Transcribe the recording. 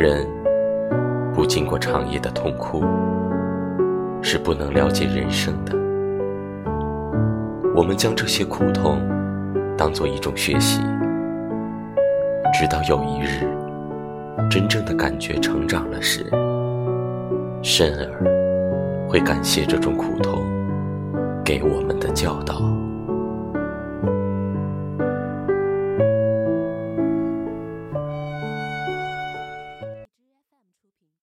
人不经过长夜的痛哭，是不能了解人生的。我们将这些苦痛当做一种学习，直到有一日，真正的感觉成长了时，甚而会感谢这种苦痛给我们的教导。